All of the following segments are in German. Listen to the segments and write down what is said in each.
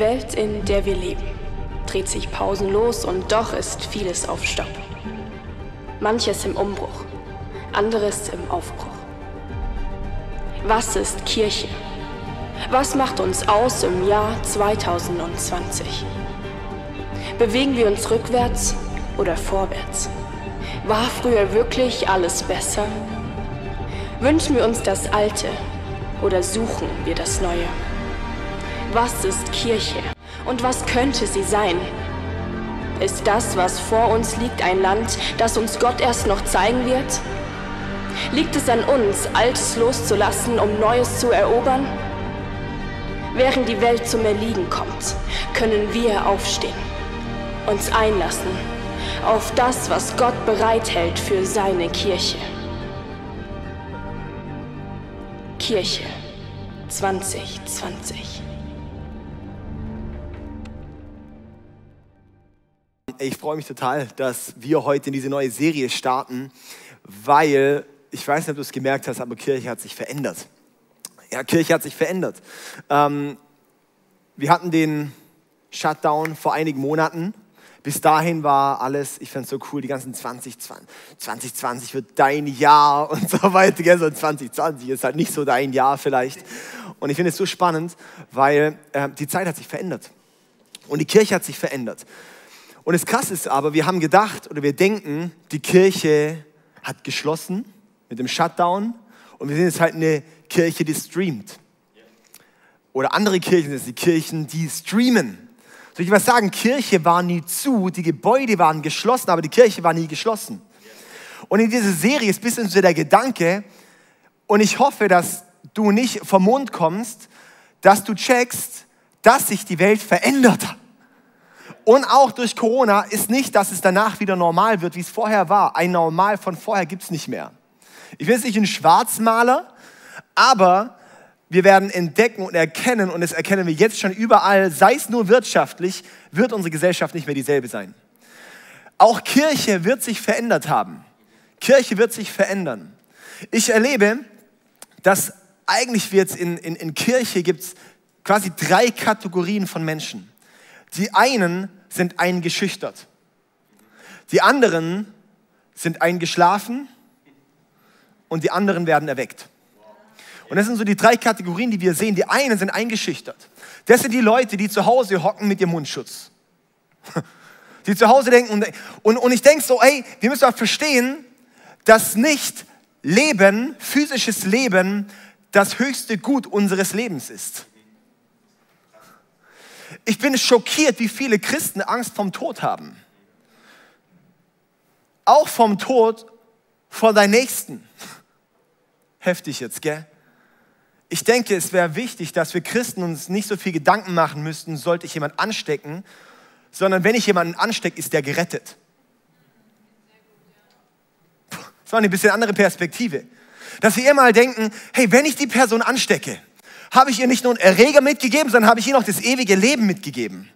Die Welt, in der wir leben, dreht sich pausenlos und doch ist vieles auf Stopp. Manches im Umbruch, anderes im Aufbruch. Was ist Kirche? Was macht uns aus im Jahr 2020? Bewegen wir uns rückwärts oder vorwärts? War früher wirklich alles besser? Wünschen wir uns das Alte oder suchen wir das Neue? Was ist Kirche und was könnte sie sein? Ist das, was vor uns liegt, ein Land, das uns Gott erst noch zeigen wird? Liegt es an uns, Altes loszulassen, um Neues zu erobern? Während die Welt zum Erliegen kommt, können wir aufstehen, uns einlassen auf das, was Gott bereithält für seine Kirche. Kirche 2020. Ich freue mich total, dass wir heute in diese neue Serie starten, weil ich weiß nicht, ob du es gemerkt hast, aber Kirche hat sich verändert. Ja, Kirche hat sich verändert. Ähm, wir hatten den Shutdown vor einigen Monaten. Bis dahin war alles, ich fand es so cool, die ganzen 2020, 2020 wird dein Jahr und so weiter. Gell? So 2020 ist halt nicht so dein Jahr vielleicht. Und ich finde es so spannend, weil äh, die Zeit hat sich verändert. Und die Kirche hat sich verändert. Und das Krasse ist aber, wir haben gedacht oder wir denken, die Kirche hat geschlossen mit dem Shutdown und wir sind jetzt halt eine Kirche, die streamt. Oder andere Kirchen sind die Kirchen, die streamen. Soll ich was sagen? Kirche war nie zu, die Gebäude waren geschlossen, aber die Kirche war nie geschlossen. Und in dieser Serie ist bisschen so der Gedanke, und ich hoffe, dass du nicht vom Mond kommst, dass du checkst, dass sich die Welt verändert hat. Und auch durch Corona ist nicht, dass es danach wieder normal wird, wie es vorher war. Ein Normal von vorher gibt es nicht mehr. Ich bin jetzt nicht ein Schwarzmaler, aber wir werden entdecken und erkennen, und das erkennen wir jetzt schon überall, sei es nur wirtschaftlich, wird unsere Gesellschaft nicht mehr dieselbe sein. Auch Kirche wird sich verändert haben. Kirche wird sich verändern. Ich erlebe, dass eigentlich wird in, in, in Kirche gibt es quasi drei Kategorien von Menschen. Die einen sind eingeschüchtert. Die anderen sind eingeschlafen und die anderen werden erweckt. Und das sind so die drei Kategorien, die wir sehen. Die einen sind eingeschüchtert. Das sind die Leute, die zu Hause hocken mit ihrem Mundschutz. Die zu Hause denken und, und, und ich denke so, ey, wir müssen auch verstehen, dass nicht Leben, physisches Leben, das höchste Gut unseres Lebens ist. Ich bin schockiert, wie viele Christen Angst vom Tod haben. Auch vom Tod vor deinem Nächsten. Heftig jetzt, gell? Ich denke, es wäre wichtig, dass wir Christen uns nicht so viel Gedanken machen müssten, sollte ich jemand anstecken, sondern wenn ich jemanden anstecke, ist der gerettet. Das war eine bisschen andere Perspektive. Dass wir immer denken, hey, wenn ich die Person anstecke, habe ich ihr nicht nur einen Erreger mitgegeben, sondern habe ich ihr noch das ewige Leben mitgegeben.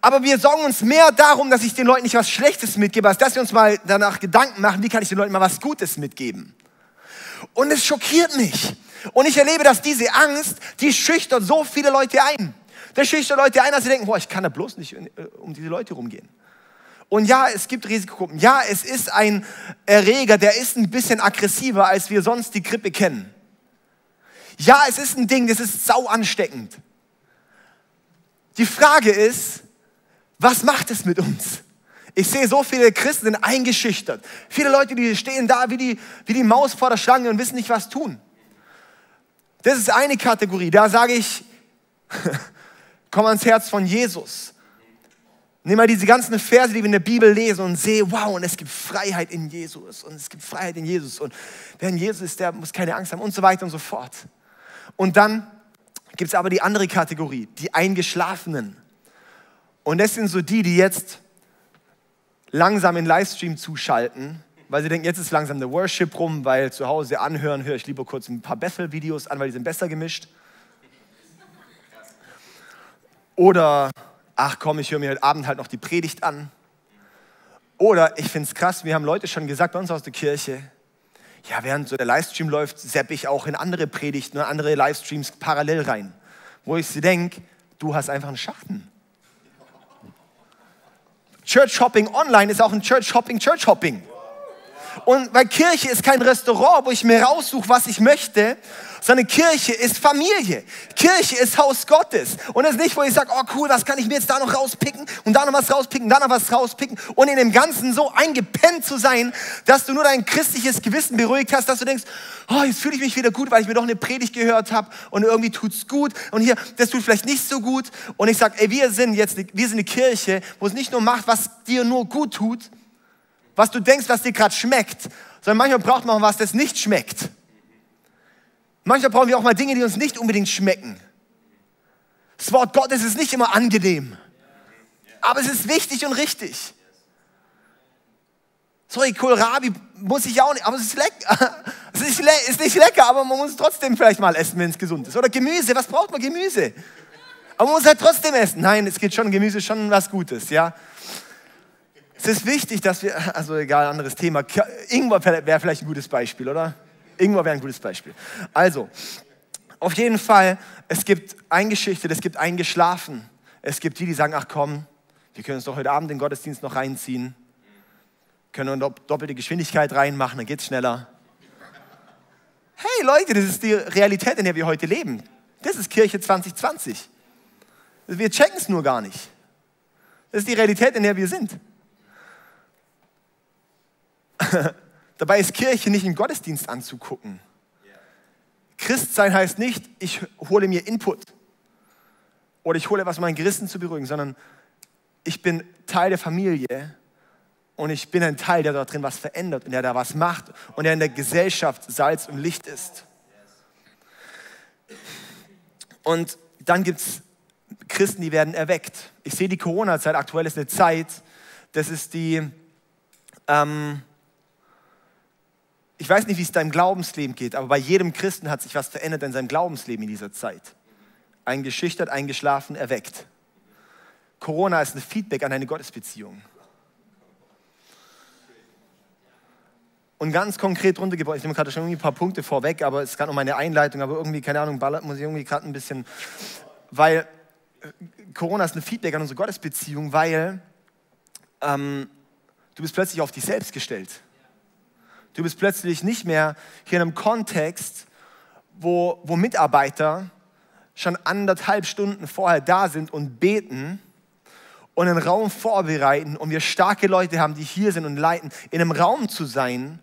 Aber wir sorgen uns mehr darum, dass ich den Leuten nicht was Schlechtes mitgebe, als dass wir uns mal danach Gedanken machen, wie kann ich den Leuten mal was Gutes mitgeben. Und es schockiert mich. Und ich erlebe, dass diese Angst, die schüchtert so viele Leute ein. Der schüchtert Leute ein, dass sie denken, boah, ich kann da bloß nicht äh, um diese Leute rumgehen. Und ja, es gibt Risikogruppen. Ja, es ist ein Erreger, der ist ein bisschen aggressiver, als wir sonst die Grippe kennen. Ja, es ist ein Ding, das ist sau ansteckend. Die Frage ist, was macht es mit uns? Ich sehe so viele Christen eingeschüchtert. Viele Leute, die stehen da wie die, wie die Maus vor der Schlange und wissen nicht, was tun. Das ist eine Kategorie. Da sage ich, komm ans Herz von Jesus. Nimm mal diese ganzen Verse, die wir in der Bibel lesen und sehe, wow, und es gibt Freiheit in Jesus und es gibt Freiheit in Jesus und wer in Jesus ist, der muss keine Angst haben und so weiter und so fort. Und dann gibt es aber die andere Kategorie, die Eingeschlafenen. Und das sind so die, die jetzt langsam in Livestream zuschalten, weil sie denken, jetzt ist langsam der Worship rum, weil zu Hause anhören höre ich lieber kurz ein paar Bethel-Videos an, weil die sind besser gemischt. Oder, ach komm, ich höre mir heute Abend halt noch die Predigt an. Oder ich finde es krass, wir haben Leute schon gesagt bei uns aus der Kirche, ja, während so der Livestream läuft, sepp ich auch in andere Predigten und andere Livestreams parallel rein. Wo ich sie denke, Du hast einfach einen Schatten. Church Shopping online ist auch ein Church Shopping, Church Shopping. Und weil Kirche ist kein Restaurant, wo ich mir raussuche, was ich möchte, sondern Kirche ist Familie. Kirche ist Haus Gottes. Und es ist nicht, wo ich sage, oh cool, was kann ich mir jetzt da noch rauspicken und da noch was rauspicken, da noch was rauspicken und in dem Ganzen so eingepennt zu sein, dass du nur dein christliches Gewissen beruhigt hast, dass du denkst, oh, jetzt fühle ich mich wieder gut, weil ich mir doch eine Predigt gehört habe und irgendwie tut's gut und hier, das tut vielleicht nicht so gut. Und ich sage, ey, wir sind jetzt, wir sind eine Kirche, wo es nicht nur macht, was dir nur gut tut, was du denkst, was dir gerade schmeckt, sondern manchmal braucht man auch was, das nicht schmeckt. Manchmal brauchen wir auch mal Dinge, die uns nicht unbedingt schmecken. Das Wort Gottes ist nicht immer angenehm, aber es ist wichtig und richtig. Sorry, Kohlrabi muss ich auch nicht, aber es ist lecker. Es ist, le ist nicht lecker, aber man muss es trotzdem vielleicht mal essen, wenn es gesund ist. Oder Gemüse, was braucht man Gemüse? Aber man muss halt trotzdem essen. Nein, es geht schon, Gemüse ist schon was Gutes, ja. Es ist wichtig, dass wir, also egal, anderes Thema. Ingwer wäre vielleicht ein gutes Beispiel, oder? Ingwer wäre ein gutes Beispiel. Also, auf jeden Fall, es gibt eingeschichtet, es gibt eingeschlafen. Es gibt die, die sagen, ach komm, wir können uns doch heute Abend den Gottesdienst noch reinziehen. Können wir doppelte Geschwindigkeit reinmachen, dann geht es schneller. Hey Leute, das ist die Realität, in der wir heute leben. Das ist Kirche 2020. Wir checken es nur gar nicht. Das ist die Realität, in der wir sind. Dabei ist Kirche nicht im Gottesdienst anzugucken. Christsein heißt nicht, ich hole mir Input oder ich hole was, um mein Gerissen zu beruhigen, sondern ich bin Teil der Familie und ich bin ein Teil, der dort drin was verändert und der da was macht und der in der Gesellschaft Salz und Licht ist. Und dann gibt es Christen, die werden erweckt. Ich sehe die Corona-Zeit aktuell ist eine Zeit, das ist die, ähm, ich weiß nicht, wie es deinem Glaubensleben geht, aber bei jedem Christen hat sich was verändert in seinem Glaubensleben in dieser Zeit. Eingeschüchtert, eingeschlafen, erweckt. Corona ist ein Feedback an eine Gottesbeziehung. Und ganz konkret runtergebrochen, ich nehme gerade schon irgendwie ein paar Punkte vorweg, aber es ist gerade um meine Einleitung, aber irgendwie, keine Ahnung, ballert muss ich irgendwie gerade ein bisschen, weil äh, Corona ist ein Feedback an unsere Gottesbeziehung, weil ähm, du bist plötzlich auf dich selbst gestellt. Du bist plötzlich nicht mehr hier in einem Kontext, wo, wo Mitarbeiter schon anderthalb Stunden vorher da sind und beten und einen Raum vorbereiten und wir starke Leute haben, die hier sind und leiten. In einem Raum zu sein,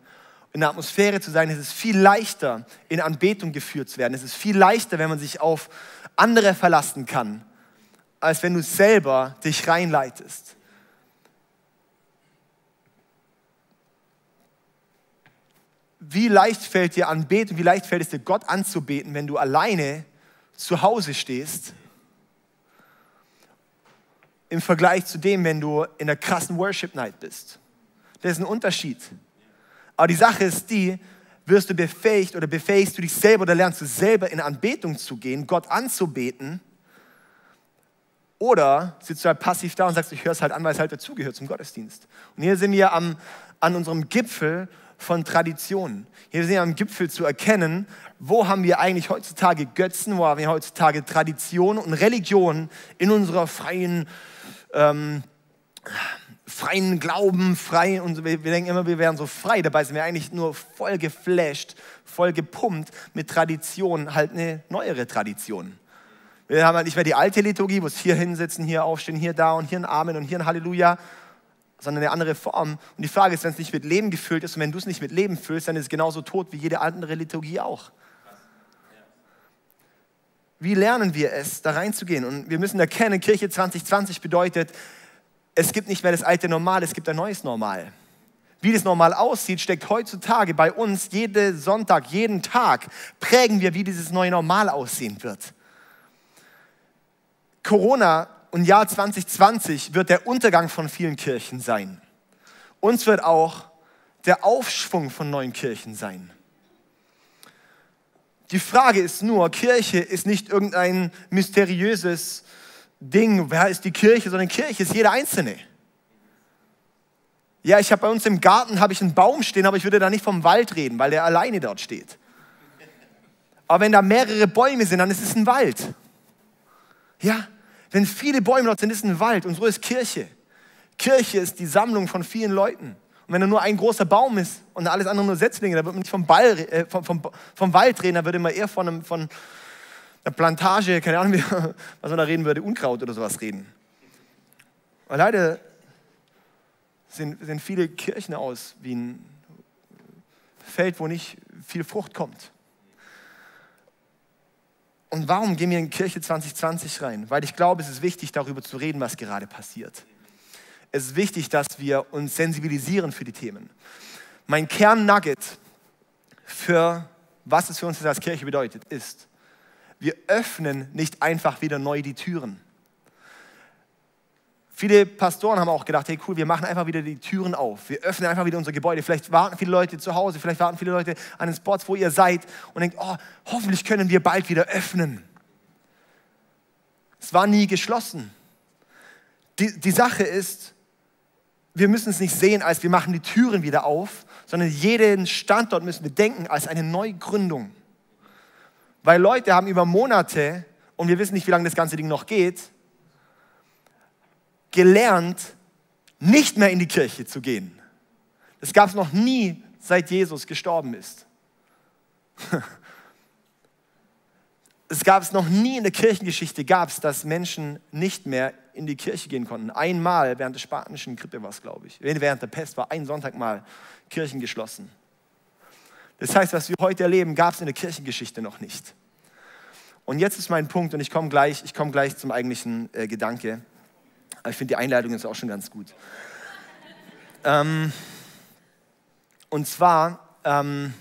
in der Atmosphäre zu sein, ist es viel leichter, in Anbetung geführt zu werden. Es ist viel leichter, wenn man sich auf andere verlassen kann, als wenn du selber dich reinleitest. Wie leicht fällt dir anbeten, wie leicht fällt es dir Gott anzubeten, wenn du alleine zu Hause stehst, im Vergleich zu dem, wenn du in der krassen Worship Night bist. Das ist ein Unterschied. Aber die Sache ist die, wirst du befähigt oder befähigst du dich selber oder lernst du selber in Anbetung zu gehen, Gott anzubeten, oder sitzt du halt passiv da und sagst, ich höre es halt an, weil es halt dazugehört zum Gottesdienst. Und hier sind wir am, an unserem Gipfel von Traditionen. Hier sind wir am Gipfel zu erkennen, wo haben wir eigentlich heutzutage Götzen, wo haben wir heutzutage Traditionen und Religionen in unserer freien, ähm, freien Glauben, frei und wir, wir denken immer, wir wären so frei. Dabei sind wir eigentlich nur voll geflasht, voll gepumpt mit Traditionen, halt eine neuere Tradition. Wir haben halt nicht mehr die alte Liturgie, wo es hier hinsitzen, hier aufstehen, hier da und hier ein Amen und hier ein Halleluja, sondern eine andere Form. Und die Frage ist, wenn es nicht mit Leben gefüllt ist und wenn du es nicht mit Leben füllst, dann ist es genauso tot wie jede andere Liturgie auch. Wie lernen wir es, da reinzugehen? Und wir müssen erkennen, Kirche 2020 bedeutet, es gibt nicht mehr das alte Normal, es gibt ein neues Normal. Wie das Normal aussieht, steckt heutzutage bei uns jeden Sonntag, jeden Tag, prägen wir, wie dieses neue Normal aussehen wird. Corona und Jahr 2020 wird der Untergang von vielen Kirchen sein. Uns wird auch der Aufschwung von neuen Kirchen sein. Die Frage ist nur, Kirche ist nicht irgendein mysteriöses Ding, wer ist die Kirche, sondern Kirche ist jeder Einzelne. Ja, ich habe bei uns im Garten habe ich einen Baum stehen, aber ich würde da nicht vom Wald reden, weil der alleine dort steht. Aber wenn da mehrere Bäume sind, dann ist es ein Wald. Ja, Wenn viele Bäume dort sind, ist ein Wald und so ist Kirche. Kirche ist die Sammlung von vielen Leuten. Und wenn da nur ein großer Baum ist und alles andere nur Setzlinge, da wird man nicht vom, Ball, äh, vom, vom, vom Wald reden, da würde man eher von, einem, von einer Plantage, keine Ahnung, was man da reden würde, Unkraut oder sowas reden. Weil leider sehen, sehen viele Kirchen aus wie ein Feld, wo nicht viel Frucht kommt. Und warum gehen wir in Kirche 2020 rein? Weil ich glaube, es ist wichtig, darüber zu reden, was gerade passiert. Es ist wichtig, dass wir uns sensibilisieren für die Themen. Mein Kern-Nugget für was es für uns als Kirche bedeutet, ist, wir öffnen nicht einfach wieder neu die Türen. Viele Pastoren haben auch gedacht, hey cool, wir machen einfach wieder die Türen auf. Wir öffnen einfach wieder unser Gebäude. Vielleicht warten viele Leute zu Hause, vielleicht warten viele Leute an den Spots, wo ihr seid und denkt, oh, hoffentlich können wir bald wieder öffnen. Es war nie geschlossen. Die, die Sache ist, wir müssen es nicht sehen, als wir machen die Türen wieder auf, sondern jeden Standort müssen wir denken als eine Neugründung. Weil Leute haben über Monate, und wir wissen nicht, wie lange das ganze Ding noch geht, gelernt, nicht mehr in die Kirche zu gehen. Das gab es noch nie, seit Jesus gestorben ist. Es gab es noch nie in der Kirchengeschichte, gab es, dass Menschen nicht mehr in die Kirche gehen konnten. Einmal während der spanischen Grippe war es, glaube ich. Während der Pest war ein Sonntag mal Kirchen geschlossen. Das heißt, was wir heute erleben, gab es in der Kirchengeschichte noch nicht. Und jetzt ist mein Punkt und ich komme gleich, ich komme gleich zum eigentlichen äh, Gedanke. Ich finde, die Einleitung ist auch schon ganz gut. ähm, und zwar, ähm,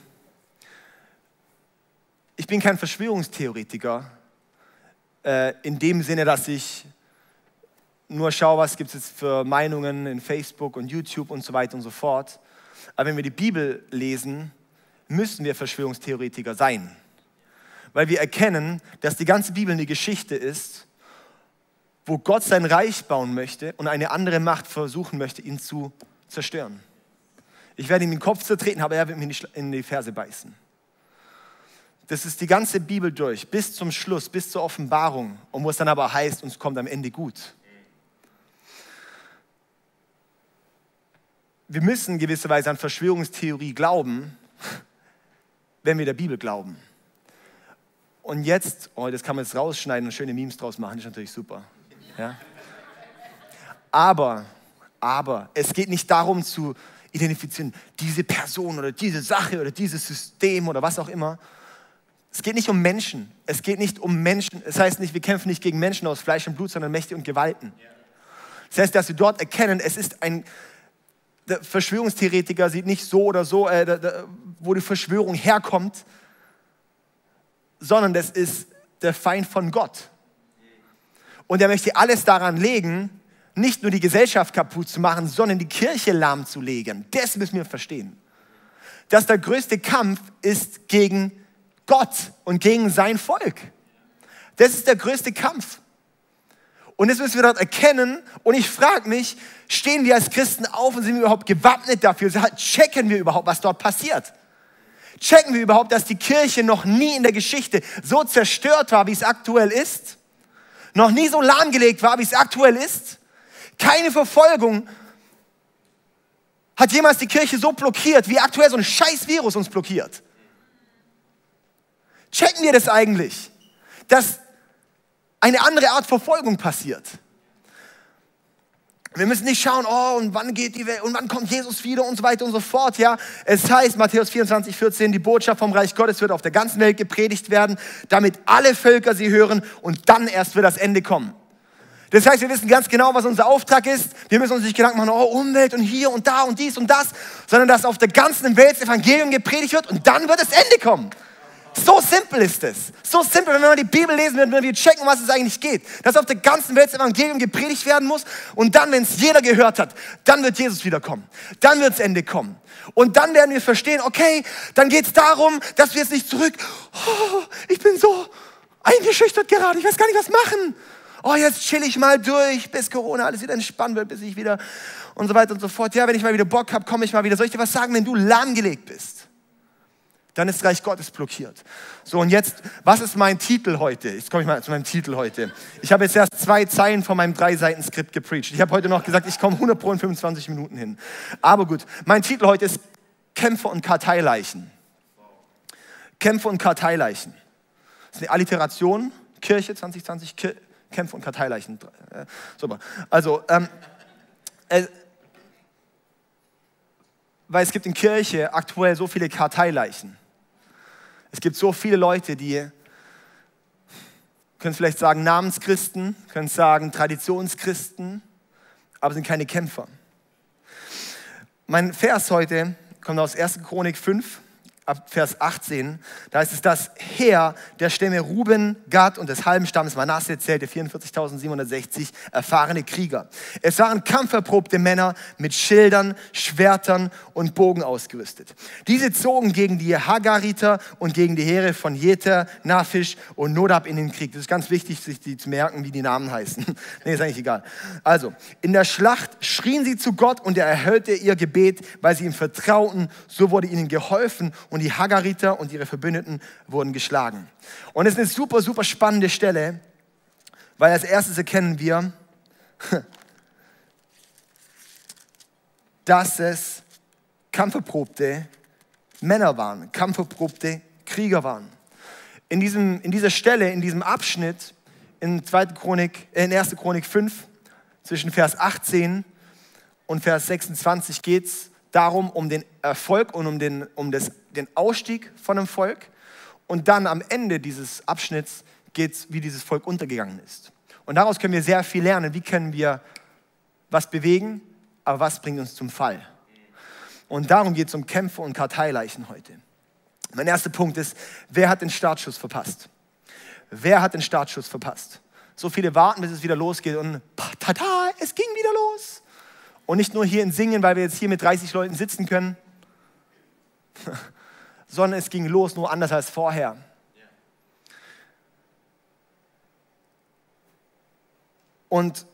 ich bin kein Verschwörungstheoretiker äh, in dem Sinne, dass ich nur schaue, was gibt es jetzt für Meinungen in Facebook und YouTube und so weiter und so fort. Aber wenn wir die Bibel lesen, müssen wir Verschwörungstheoretiker sein. Weil wir erkennen, dass die ganze Bibel eine Geschichte ist wo Gott sein Reich bauen möchte und eine andere Macht versuchen möchte, ihn zu zerstören. Ich werde ihm den Kopf zertreten, aber er wird mir in die Ferse beißen. Das ist die ganze Bibel durch, bis zum Schluss, bis zur Offenbarung. Und wo es dann aber heißt, uns kommt am Ende gut. Wir müssen gewisserweise an Verschwörungstheorie glauben, wenn wir der Bibel glauben. Und jetzt, oh, das kann man jetzt rausschneiden und schöne Memes draus machen, das ist natürlich super. Ja? Aber, aber, es geht nicht darum zu identifizieren, diese Person oder diese Sache oder dieses System oder was auch immer. Es geht nicht um Menschen. Es geht nicht um Menschen. Es heißt nicht, wir kämpfen nicht gegen Menschen aus Fleisch und Blut, sondern Mächte und Gewalten. Das heißt, dass wir dort erkennen, es ist ein, der Verschwörungstheoretiker sieht nicht so oder so, äh, der, der, wo die Verschwörung herkommt, sondern das ist der Feind von Gott. Und er möchte alles daran legen, nicht nur die Gesellschaft kaputt zu machen, sondern die Kirche lahmzulegen. Das müssen wir verstehen. Dass der größte Kampf ist gegen Gott und gegen sein Volk. Das ist der größte Kampf. Und das müssen wir dort erkennen. Und ich frage mich, stehen wir als Christen auf und sind wir überhaupt gewappnet dafür? Checken wir überhaupt, was dort passiert? Checken wir überhaupt, dass die Kirche noch nie in der Geschichte so zerstört war, wie es aktuell ist? Noch nie so lahmgelegt war, wie es aktuell ist. Keine Verfolgung hat jemals die Kirche so blockiert, wie aktuell so ein scheiß Virus uns blockiert. Checken wir das eigentlich, dass eine andere Art Verfolgung passiert? Wir müssen nicht schauen, oh, und wann geht die Welt, und wann kommt Jesus wieder und so weiter und so fort, ja. Es heißt, Matthäus 24, 14, die Botschaft vom Reich Gottes wird auf der ganzen Welt gepredigt werden, damit alle Völker sie hören und dann erst wird das Ende kommen. Das heißt, wir wissen ganz genau, was unser Auftrag ist. Wir müssen uns nicht Gedanken machen, oh, Umwelt und hier und da und dies und das, sondern dass auf der ganzen Welt das Evangelium gepredigt wird und dann wird das Ende kommen. So simpel ist es. So simpel, wenn wir die Bibel lesen, wenn wir checken, was es eigentlich geht. Dass auf der ganzen Welt das Evangelium gepredigt werden muss und dann, wenn es jeder gehört hat, dann wird Jesus wiederkommen. Dann wird das Ende kommen. Und dann werden wir verstehen, okay, dann geht es darum, dass wir jetzt nicht zurück, oh, ich bin so eingeschüchtert gerade, ich weiß gar nicht, was machen. Oh, jetzt chill ich mal durch, bis Corona alles wieder entspannt wird, bis ich wieder und so weiter und so fort. Ja, wenn ich mal wieder Bock habe, komme ich mal wieder. Soll ich dir was sagen, wenn du lahmgelegt bist? Dann ist Reich Gottes blockiert. So, und jetzt, was ist mein Titel heute? Jetzt komme ich mal zu meinem Titel heute. Ich habe jetzt erst zwei Zeilen von meinem drei Seiten Skript gepreacht. Ich habe heute noch gesagt, ich komme 100 pro in 25 Minuten hin. Aber gut, mein Titel heute ist Kämpfer und Karteileichen. Kämpfer und Karteileichen. Das ist eine Alliteration, Kirche 2020, Kir Kämpfer und Karteileichen. Äh, super. Also, ähm, äh, weil es gibt in Kirche aktuell so viele Karteileichen. Es gibt so viele Leute, die können vielleicht sagen Namenschristen, können sagen Traditionschristen, aber sind keine Kämpfer. Mein Vers heute kommt aus 1. Chronik 5, ab Vers 18, da heißt es, das Heer der Stämme Ruben, Gad und des halben Stammes Manasse zählte 44.760 erfahrene Krieger. Es waren kampferprobte Männer mit Schildern, Schwertern und Bogen ausgerüstet. Diese zogen gegen die Hagariter und gegen die Heere von Jeter, Nafisch und Nodab in den Krieg. Das ist ganz wichtig, sich die zu merken, wie die Namen heißen. nee, ist eigentlich egal. Also, in der Schlacht schrien sie zu Gott und er erhörte ihr Gebet, weil sie ihm vertrauten. So wurde ihnen geholfen und die Hagariter und ihre Verbündeten wurden geschlagen. Und es ist eine super, super spannende Stelle, weil als erstes erkennen wir, dass es kampferprobte Männer waren, kampferprobte Krieger waren. In, diesem, in dieser Stelle, in diesem Abschnitt in, 2. Chronik, äh, in 1. Chronik 5, zwischen Vers 18 und Vers 26 geht es darum, um den Erfolg und um den, um das, den Ausstieg von einem Volk. Und dann am Ende dieses Abschnitts geht es, wie dieses Volk untergegangen ist. Und daraus können wir sehr viel lernen. Wie können wir was bewegen, aber was bringt uns zum Fall? Und darum geht es um Kämpfe und Karteileichen heute. Mein erster Punkt ist, wer hat den Startschuss verpasst? Wer hat den Startschuss verpasst? So viele warten, bis es wieder losgeht und tada, es ging wieder los. Und nicht nur hier in Singen, weil wir jetzt hier mit 30 Leuten sitzen können, sondern es ging los, nur anders als vorher. Und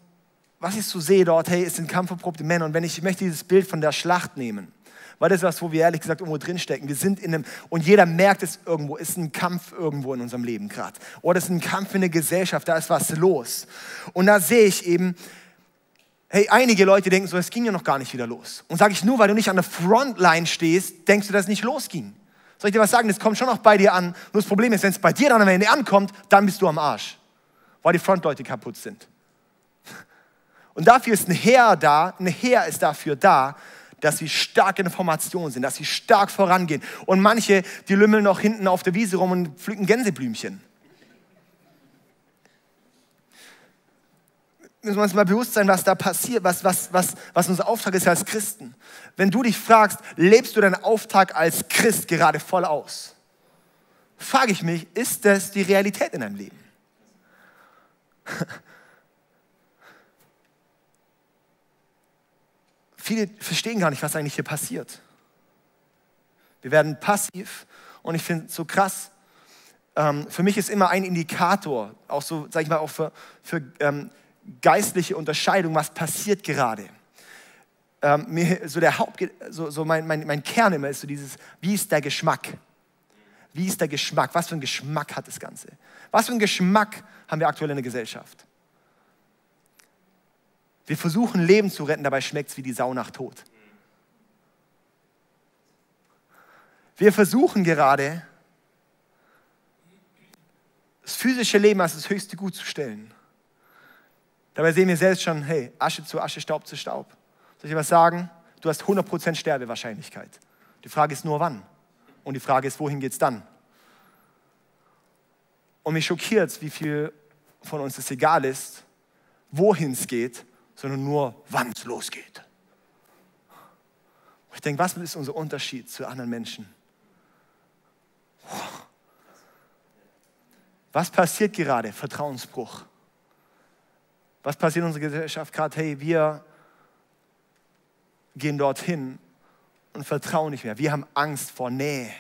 was ich so sehe dort, hey, es sind kampferprobte Männer. Und wenn ich, ich möchte dieses Bild von der Schlacht nehmen, weil das ist was, wo wir ehrlich gesagt irgendwo drinstecken. Wir sind in einem, und jeder merkt es irgendwo, ist ein Kampf irgendwo in unserem Leben gerade. Oder es ist ein Kampf in der Gesellschaft, da ist was los. Und da sehe ich eben, Hey, einige Leute denken so, es ging ja noch gar nicht wieder los. Und sage ich nur, weil du nicht an der Frontline stehst, denkst du, dass es nicht losging. Soll ich dir was sagen? Das kommt schon noch bei dir an. Nur das Problem ist, wenn es bei dir dann am Ende ankommt, dann bist du am Arsch. Weil die Frontleute kaputt sind. Und dafür ist ein Heer da, ein Heer ist dafür da, dass sie stark in der Formation sind, dass sie stark vorangehen. Und manche, die lümmeln noch hinten auf der Wiese rum und pflücken Gänseblümchen. Müssen wir uns mal bewusst sein, was da passiert, was, was, was, was unser Auftrag ist als Christen. Wenn du dich fragst, lebst du deinen Auftrag als Christ gerade voll aus? Frage ich mich, ist das die Realität in deinem Leben? Viele verstehen gar nicht, was eigentlich hier passiert. Wir werden passiv und ich finde es so krass. Ähm, für mich ist immer ein Indikator, auch so, sag ich mal, auch für, für ähm, geistliche Unterscheidung, was passiert gerade. Ähm, mir, so der Haupt, so, so mein, mein, mein Kern immer ist so dieses, wie ist der Geschmack? Wie ist der Geschmack? Was für ein Geschmack hat das Ganze? Was für ein Geschmack haben wir aktuell in der Gesellschaft? Wir versuchen Leben zu retten, dabei schmeckt es wie die Sau nach Tod. Wir versuchen gerade, das physische Leben als das höchste Gut zu stellen. Dabei sehen wir selbst schon, hey, Asche zu Asche, Staub zu Staub. Soll ich was sagen? Du hast 100% Sterbewahrscheinlichkeit. Die Frage ist nur, wann. Und die Frage ist, wohin geht es dann? Und mich schockiert wie viel von uns es egal ist, wohin es geht, sondern nur, wann es losgeht. Und ich denke, was ist unser Unterschied zu anderen Menschen? Was passiert gerade? Vertrauensbruch. Was passiert in unserer Gesellschaft gerade? Hey, wir gehen dorthin und vertrauen nicht mehr. Wir haben Angst vor Nähe.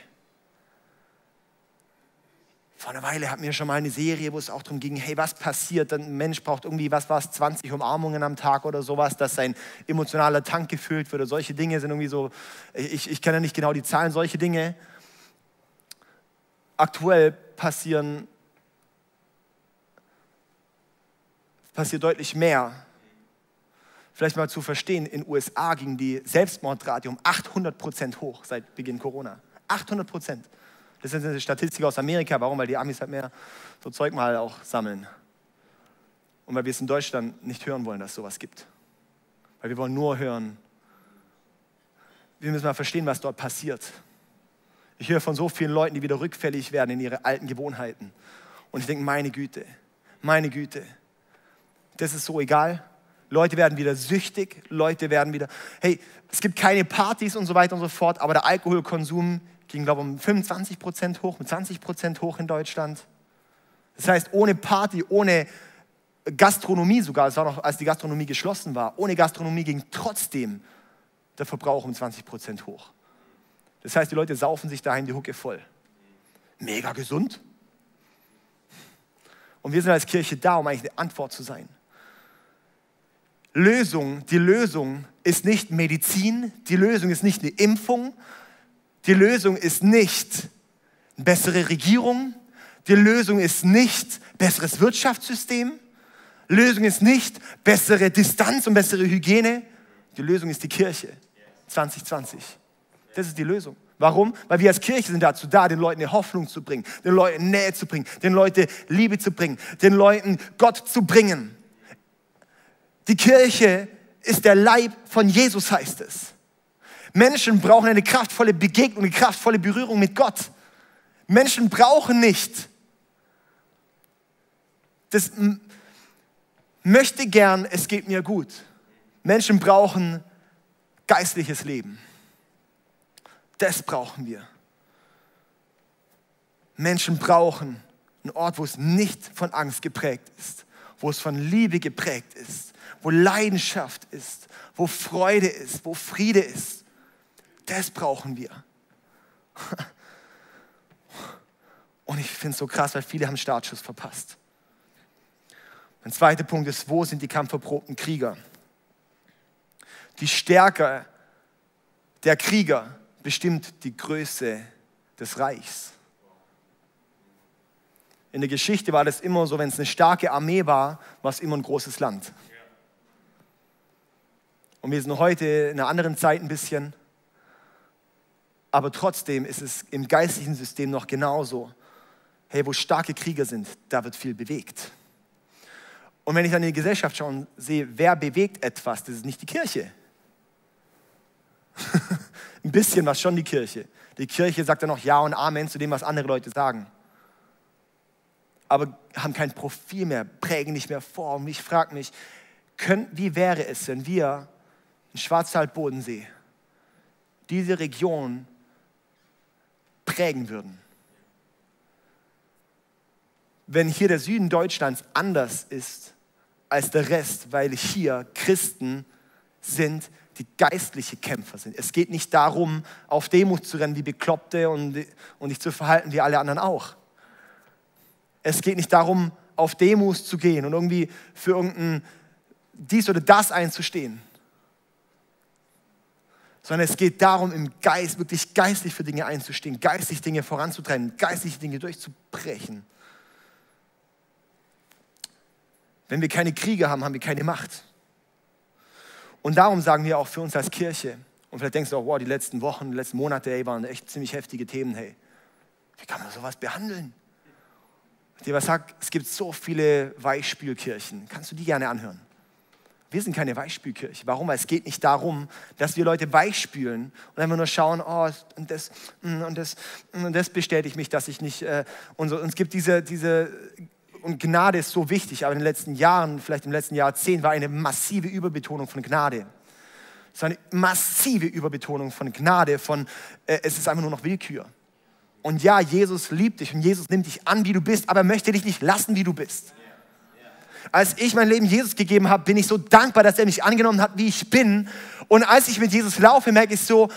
Vor einer Weile hatten wir schon mal eine Serie, wo es auch darum ging, hey, was passiert? Ein Mensch braucht irgendwie, was war es, 20 Umarmungen am Tag oder sowas, dass sein emotionaler Tank gefüllt wird oder solche Dinge sind irgendwie so, ich, ich kenne nicht genau die Zahlen, solche Dinge. aktuell passieren, passiert deutlich mehr. Vielleicht mal zu verstehen, in den USA ging die Selbstmordrate um 800 Prozent hoch seit Beginn Corona. 800 Prozent. Das ist eine Statistik aus Amerika. Warum? Weil die Amis halt mehr so Zeug mal auch sammeln. Und weil wir es in Deutschland nicht hören wollen, dass es sowas gibt. Weil wir wollen nur hören, wir müssen mal verstehen, was dort passiert. Ich höre von so vielen Leuten, die wieder rückfällig werden in ihre alten Gewohnheiten. Und ich denke, meine Güte, meine Güte, das ist so egal. Leute werden wieder süchtig, Leute werden wieder, hey, es gibt keine Partys und so weiter und so fort, aber der Alkoholkonsum ging, glaube ich, um 25 Prozent hoch, mit 20 Prozent hoch in Deutschland. Das heißt, ohne Party, ohne Gastronomie sogar, es war noch, als die Gastronomie geschlossen war, ohne Gastronomie ging trotzdem der Verbrauch um 20 Prozent hoch. Das heißt, die Leute saufen sich daheim die Hucke voll. Mega gesund. Und wir sind als Kirche da, um eigentlich eine Antwort zu sein. Lösung, die Lösung ist nicht Medizin, die Lösung ist nicht eine Impfung, die Lösung ist nicht eine bessere Regierung, die Lösung ist nicht besseres Wirtschaftssystem, Lösung ist nicht bessere Distanz und bessere Hygiene, die Lösung ist die Kirche 2020. Das ist die Lösung. Warum? Weil wir als Kirche sind dazu da, den Leuten eine Hoffnung zu bringen, den Leuten Nähe zu bringen, den Leuten Liebe zu bringen, den Leuten Gott zu bringen. Die Kirche ist der Leib von Jesus, heißt es. Menschen brauchen eine kraftvolle Begegnung, eine kraftvolle Berührung mit Gott. Menschen brauchen nicht das möchte gern, es geht mir gut. Menschen brauchen geistliches Leben. Das brauchen wir. Menschen brauchen einen Ort, wo es nicht von Angst geprägt ist, wo es von Liebe geprägt ist, wo Leidenschaft ist, wo Freude ist, wo Friede ist. Das brauchen wir. Und ich finde es so krass, weil viele haben Startschuss verpasst. Ein zweiter Punkt ist, wo sind die kampferprobten Krieger? Die Stärke der Krieger bestimmt die Größe des Reichs. In der Geschichte war das immer so, wenn es eine starke Armee war, war es immer ein großes Land. Und wir sind heute in einer anderen Zeit ein bisschen, aber trotzdem ist es im geistlichen System noch genauso. Hey, wo starke Krieger sind, da wird viel bewegt. Und wenn ich dann in die Gesellschaft schaue und sehe, wer bewegt etwas, das ist nicht die Kirche. Ein bisschen was schon die Kirche. Die Kirche sagt dann noch Ja und Amen zu dem, was andere Leute sagen. Aber haben kein Profil mehr, prägen nicht mehr vor. Und ich frage mich, können, wie wäre es, wenn wir in Schwarzwald-Bodensee diese Region prägen würden? Wenn hier der Süden Deutschlands anders ist als der Rest, weil hier Christen sind, die geistliche Kämpfer sind. Es geht nicht darum, auf Demut zu rennen wie Bekloppte und, und dich zu verhalten wie alle anderen auch. Es geht nicht darum, auf Demos zu gehen und irgendwie für irgendein dies oder das einzustehen. Sondern es geht darum, im Geist, wirklich geistlich für Dinge einzustehen, geistlich Dinge voranzutreiben, geistliche Dinge durchzubrechen. Wenn wir keine Kriege haben, haben wir keine Macht. Und darum sagen wir auch für uns als Kirche, und vielleicht denkst du auch, wow, die letzten Wochen, die letzten Monate, hey, waren echt ziemlich heftige Themen, hey. Wie kann man sowas behandeln? Ich dir was sag, es gibt so viele Weichspülkirchen. Kannst du die gerne anhören? Wir sind keine Weichspülkirche. Warum? Weil es geht nicht darum, dass wir Leute weichspülen und einfach nur schauen, oh, und das, und das, und das bestätigt mich, dass ich nicht, äh, und, so. und es gibt diese, diese und Gnade ist so wichtig, aber in den letzten Jahren, vielleicht im letzten Jahrzehnt, war eine massive Überbetonung von Gnade. Es war eine massive Überbetonung von Gnade, von äh, es ist einfach nur noch Willkür. Und ja, Jesus liebt dich und Jesus nimmt dich an, wie du bist, aber er möchte dich nicht lassen, wie du bist. Als ich mein Leben Jesus gegeben habe, bin ich so dankbar, dass er mich angenommen hat, wie ich bin. Und als ich mit Jesus laufe, merke ich so,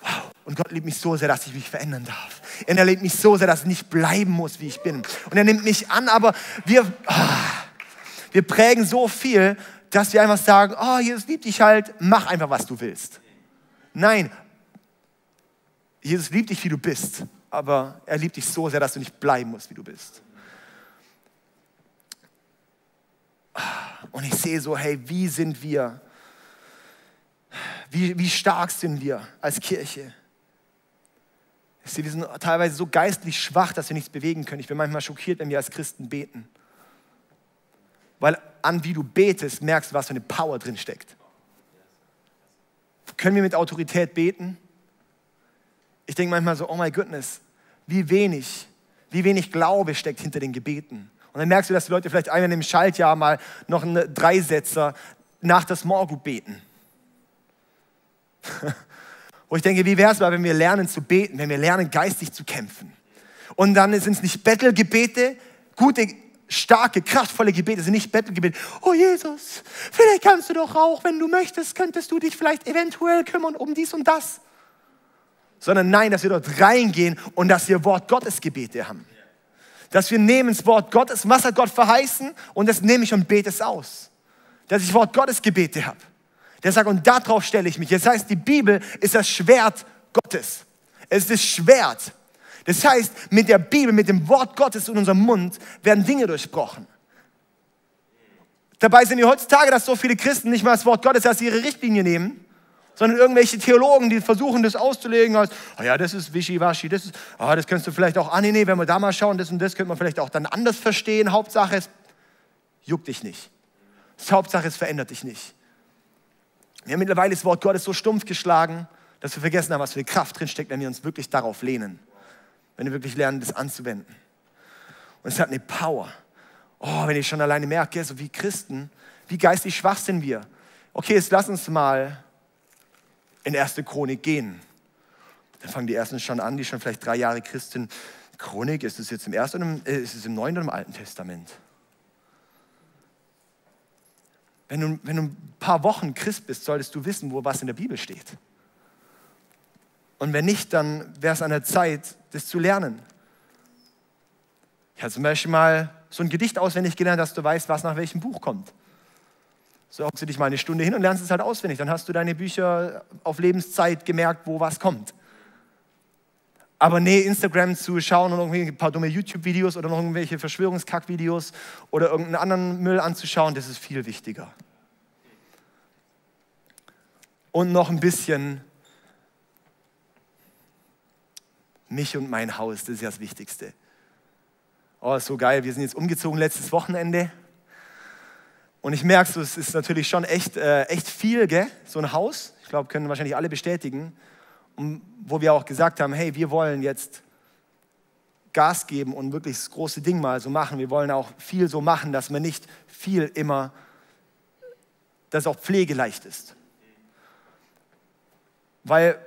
wow, und Gott liebt mich so sehr, dass ich mich verändern darf. Und er liebt mich so sehr, dass ich nicht bleiben muss, wie ich bin. Und er nimmt mich an, aber wir, ah, wir prägen so viel, dass wir einfach sagen, oh, Jesus liebt dich halt, mach einfach, was du willst. Nein, Jesus liebt dich, wie du bist. aber er liebt dich so sehr, dass du nicht bleiben musst, wie du bist. Und ich sehe so, hey, wie sind wir? Wie, wie stark sind wir als Kirche? Ich sehe, wir sind teilweise so geistlich schwach, dass wir nichts bewegen können. Ich bin manchmal schockiert, wenn wir als Christen beten. Weil an wie du betest, merkst du, was für eine Power drin steckt. Können wir mit Autorität beten? Ich denke manchmal so, oh my goodness, wie wenig, wie wenig Glaube steckt hinter den Gebeten. Und dann merkst du, dass die Leute vielleicht einmal im Schaltjahr mal noch einen Dreisetzer nach das Morgen beten. Wo ich denke, wie wäre es mal, wenn wir lernen zu beten, wenn wir lernen geistig zu kämpfen. Und dann sind es nicht Bettelgebete, gute, starke, kraftvolle Gebete, sind nicht Bettelgebete. Oh Jesus, vielleicht kannst du doch auch, wenn du möchtest, könntest du dich vielleicht eventuell kümmern um dies und das. Sondern nein, dass wir dort reingehen und dass wir Wort Gottes Gebete haben dass wir nehmen das Wort Gottes, was hat Gott verheißen und das nehme ich und bete es aus. Dass ich Wort Gottes Gebete habe. Der sagt, und darauf stelle ich mich. Das heißt, die Bibel ist das Schwert Gottes. Es ist das Schwert. Das heißt, mit der Bibel, mit dem Wort Gottes in unserem Mund werden Dinge durchbrochen. Dabei sind die heutzutage, dass so viele Christen nicht mal das Wort Gottes als ihre Richtlinie nehmen, sondern irgendwelche Theologen, die versuchen, das auszulegen als, oh ja, das ist wischiwaschi, das ist, oh, das kannst du vielleicht auch, ah nee, nee, wenn wir da mal schauen, das und das könnte man vielleicht auch dann anders verstehen. Hauptsache, es juckt dich nicht. Das Hauptsache, es verändert dich nicht. Wir haben mittlerweile das Wort Gottes so stumpf geschlagen, dass wir vergessen haben, was für eine Kraft drinsteckt, wenn wir uns wirklich darauf lehnen. Wenn wir wirklich lernen, das anzuwenden. Und es hat eine Power. Oh, wenn ich schon alleine merke, so wie Christen, wie geistig schwach sind wir. Okay, jetzt lass uns mal in erste Chronik gehen. Dann fangen die Ersten schon an, die schon vielleicht drei Jahre Christ sind. Chronik, ist es jetzt im Ersten äh, ist es im Neuen oder im Alten Testament? Wenn du, wenn du ein paar Wochen Christ bist, solltest du wissen, wo was in der Bibel steht. Und wenn nicht, dann wäre es an der Zeit, das zu lernen. Ich habe zum Beispiel mal so ein Gedicht auswendig gelernt, dass du weißt, was nach welchem Buch kommt. So hockst du dich mal eine Stunde hin und lernst es halt auswendig. Dann hast du deine Bücher auf Lebenszeit gemerkt, wo was kommt. Aber nee, Instagram zu schauen und irgendwie ein paar dumme YouTube-Videos oder noch irgendwelche Verschwörungskack-Videos oder irgendeinen anderen Müll anzuschauen, das ist viel wichtiger. Und noch ein bisschen mich und mein Haus, das ist ja das Wichtigste. Oh, ist so geil, wir sind jetzt umgezogen letztes Wochenende und ich merke, es ist natürlich schon echt, äh, echt viel, gell? so ein Haus. Ich glaube, können wahrscheinlich alle bestätigen. Und wo wir auch gesagt haben, hey, wir wollen jetzt Gas geben und wirklich das große Ding mal so machen. Wir wollen auch viel so machen, dass man nicht viel immer, dass auch pflegeleicht ist. Weil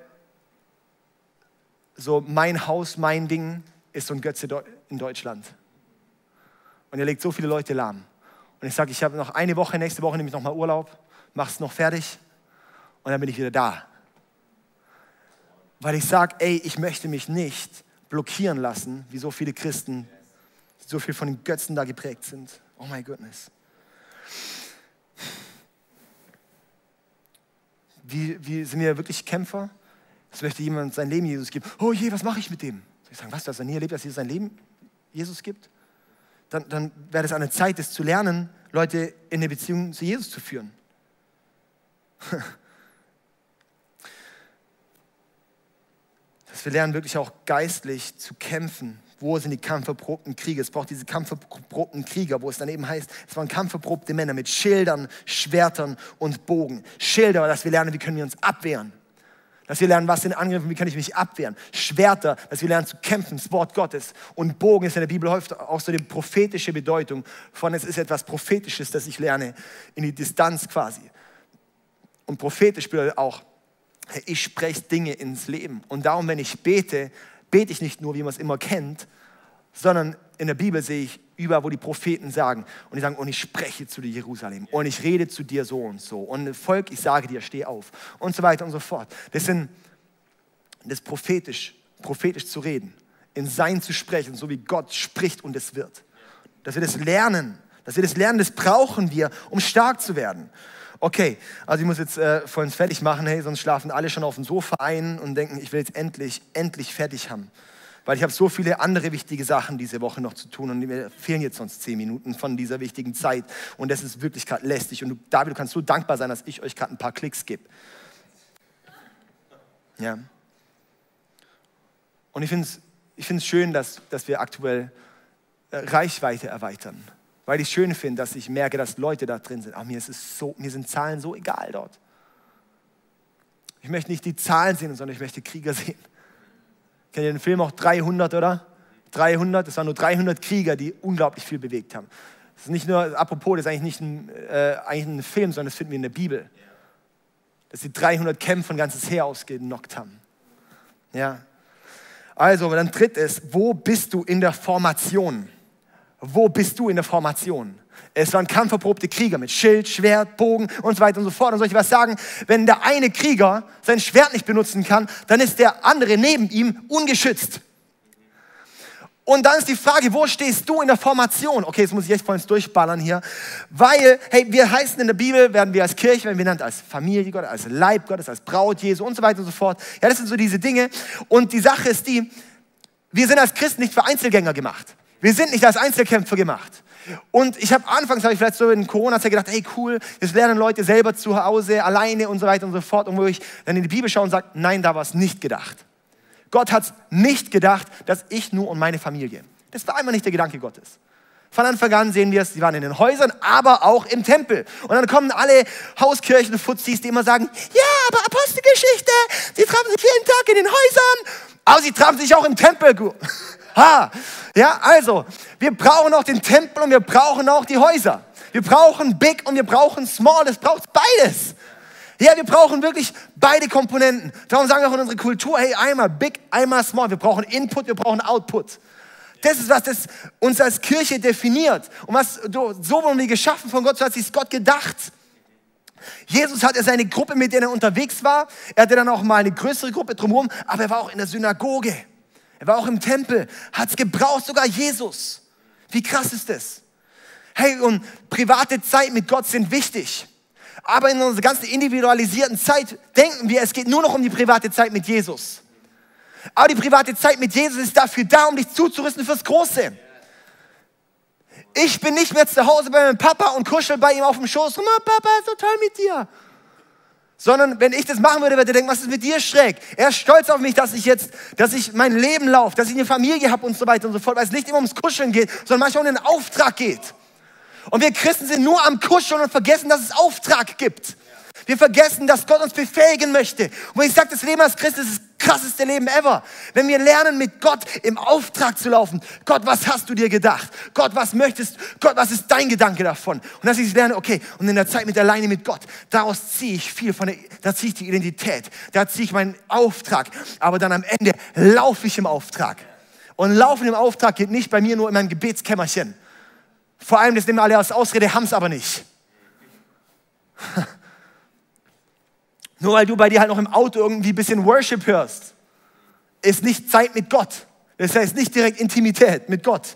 so mein Haus, mein Ding ist so ein Götze in Deutschland. Und er legt so viele Leute lahm. Und ich sage, ich habe noch eine Woche, nächste Woche nehme ich nochmal Urlaub, mache es noch fertig und dann bin ich wieder da. Weil ich sage, ey, ich möchte mich nicht blockieren lassen, wie so viele Christen, die so viel von den Götzen da geprägt sind. Oh my goodness. Wie, wie sind wir wirklich Kämpfer? Es möchte jemand sein Leben Jesus geben. Oh je, was mache ich mit dem? Soll ich sagen, was, dass er nie erlebt, dass Jesus sein Leben Jesus gibt? Dann, dann wäre es eine Zeit, das zu lernen, Leute in eine Beziehung zu Jesus zu führen. Dass wir lernen, wirklich auch geistlich zu kämpfen. Wo sind die kampferprobten Krieger? Es braucht diese kampferprobten Krieger, wo es dann eben heißt, es waren kampferprobte Männer mit Schildern, Schwertern und Bogen. Schilder, dass wir lernen, wie können wir uns abwehren. Dass wir lernen, was sind Angriffe, wie kann ich mich abwehren. Schwerter, dass wir lernen zu kämpfen, das Wort Gottes. Und Bogen ist in der Bibel häufig auch so die prophetische Bedeutung von, es ist etwas Prophetisches, das ich lerne, in die Distanz quasi. Und prophetisch bedeutet auch, ich spreche Dinge ins Leben. Und darum, wenn ich bete, bete ich nicht nur, wie man es immer kennt, sondern in der Bibel sehe ich überall, wo die Propheten sagen und die sagen, und ich spreche zu dir Jerusalem und ich rede zu dir so und so und Volk, ich sage dir, steh auf und so weiter und so fort. Das sind das prophetisch, prophetisch zu reden, in Sein zu sprechen, so wie Gott spricht und es wird. Dass wir das lernen, dass wir das lernen, das brauchen wir, um stark zu werden. Okay, also ich muss jetzt äh, vollends fertig machen, hey, sonst schlafen alle schon auf dem Sofa ein und denken, ich will jetzt endlich, endlich fertig haben. Weil ich habe so viele andere wichtige Sachen diese Woche noch zu tun und mir fehlen jetzt sonst zehn Minuten von dieser wichtigen Zeit und das ist wirklich gerade lästig und du, David, du kannst so dankbar sein, dass ich euch gerade ein paar Klicks gebe. Ja. Und ich finde es ich find's schön, dass, dass wir aktuell äh, Reichweite erweitern, weil ich schön finde, dass ich merke, dass Leute da drin sind. Ach, mir, ist es so, mir sind Zahlen so egal dort. Ich möchte nicht die Zahlen sehen, sondern ich möchte Krieger sehen. Kennt ihr den Film auch 300, oder? 300, das waren nur 300 Krieger, die unglaublich viel bewegt haben. Das ist nicht nur, apropos, das ist eigentlich nicht ein, äh, eigentlich ein Film, sondern das finden wir in der Bibel. Dass sie 300 Kämpfe ein ganzes Heer ausgenockt haben. Ja. Also, dann drittes, wo bist du in der Formation? Wo bist du in der Formation? Es waren kampferprobte Krieger mit Schild, Schwert, Bogen und so weiter und so fort. Und soll ich was sagen? Wenn der eine Krieger sein Schwert nicht benutzen kann, dann ist der andere neben ihm ungeschützt. Und dann ist die Frage, wo stehst du in der Formation? Okay, jetzt muss ich echt voll ins Durchballern hier. Weil, hey, wir heißen in der Bibel, werden wir als Kirche, werden wir genannt als Familie Gottes, als Leib Gottes, als Braut Jesu und so weiter und so fort. Ja, das sind so diese Dinge. Und die Sache ist die, wir sind als Christen nicht für Einzelgänger gemacht. Wir sind nicht als Einzelkämpfer gemacht. Und ich habe anfangs, habe ich vielleicht so in Corona-Zeit gedacht, hey cool, jetzt lernen Leute selber zu Hause, alleine und so weiter und so fort. Und wo ich dann in die Bibel schaue und sage, nein, da war es nicht gedacht. Gott hat nicht gedacht, dass ich nur und meine Familie. Das war einmal nicht der Gedanke Gottes. Von Anfang an sehen wir es, sie waren in den Häusern, aber auch im Tempel. Und dann kommen alle Hauskirchen-Fuzis, die immer sagen, ja, aber Apostelgeschichte, sie trafen sich jeden Tag in den Häusern, aber sie trafen sich auch im Tempel. Ha, ja, also, wir brauchen auch den Tempel und wir brauchen auch die Häuser. Wir brauchen Big und wir brauchen Small. Es braucht beides. Ja, wir brauchen wirklich beide Komponenten. Darum sagen wir auch in unserer Kultur, hey, einmal Big, einmal Small. Wir brauchen Input, wir brauchen Output. Das ist, was das uns als Kirche definiert. Und was, so wurden wir geschaffen von Gott, so hat sich Gott gedacht. Jesus hatte seine Gruppe, mit der er unterwegs war. Er hatte dann auch mal eine größere Gruppe drumherum, aber er war auch in der Synagoge. Er war auch im Tempel, hat es gebraucht, sogar Jesus. Wie krass ist das? Hey, und private Zeit mit Gott sind wichtig. Aber in unserer ganzen individualisierten Zeit denken wir, es geht nur noch um die private Zeit mit Jesus. Aber die private Zeit mit Jesus ist dafür da, um dich zuzurüsten fürs Große. Ich bin nicht mehr zu Hause bei meinem Papa und kuschel bei ihm auf dem Schoß. Mama, Papa, ist so toll mit dir. Sondern wenn ich das machen würde, würde er denken, was ist mit dir schräg? Er ist stolz auf mich, dass ich jetzt, dass ich mein Leben laufe, dass ich eine Familie habe und so weiter und so fort, weil es nicht immer ums Kuscheln geht, sondern manchmal um den Auftrag geht. Und wir Christen sind nur am Kuscheln und vergessen, dass es Auftrag gibt. Wir vergessen, dass Gott uns befähigen möchte. Und wenn ich sage, das Leben als Christ ist krasseste Leben ever. Wenn wir lernen, mit Gott im Auftrag zu laufen. Gott, was hast du dir gedacht? Gott, was möchtest? Gott, was ist dein Gedanke davon? Und dass ich lerne, okay, und in der Zeit mit alleine mit Gott, daraus ziehe ich viel von der, da ziehe ich die Identität, da ziehe ich meinen Auftrag. Aber dann am Ende laufe ich im Auftrag. Und Laufen im Auftrag geht nicht bei mir nur in meinem Gebetskämmerchen. Vor allem, das nehmen alle als Ausrede, haben es aber nicht. Nur weil du bei dir halt noch im Auto irgendwie ein bisschen Worship hörst, ist nicht Zeit mit Gott. Das heißt nicht direkt Intimität mit Gott.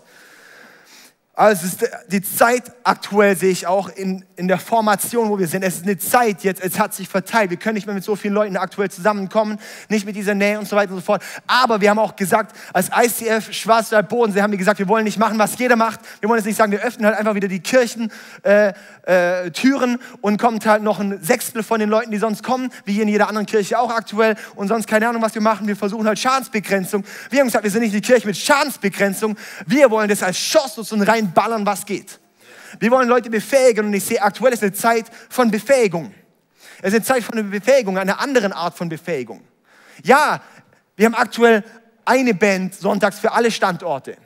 Also es ist die Zeit aktuell sehe ich auch in, in der Formation, wo wir sind. Es ist eine Zeit jetzt, es hat sich verteilt. Wir können nicht mehr mit so vielen Leuten aktuell zusammenkommen, nicht mit dieser Nähe und so weiter und so fort. Aber wir haben auch gesagt, als ICF Schwarzwald Bodensee haben wir gesagt, wir wollen nicht machen, was jeder macht. Wir wollen jetzt nicht sagen, wir öffnen halt einfach wieder die Kirchen, äh, äh, Türen und kommt halt noch ein Sechstel von den Leuten, die sonst kommen, wie in jeder anderen Kirche auch aktuell und sonst keine Ahnung, was wir machen. Wir versuchen halt Schadensbegrenzung. Wir haben gesagt, wir sind nicht die Kirche mit Schadensbegrenzung. Wir wollen das als Chance und rein ballern, was geht. Wir wollen Leute befähigen und ich sehe, aktuell ist eine Zeit von Befähigung. Es ist eine Zeit von Befähigung, einer anderen Art von Befähigung. Ja, wir haben aktuell eine Band sonntags für alle Standorte.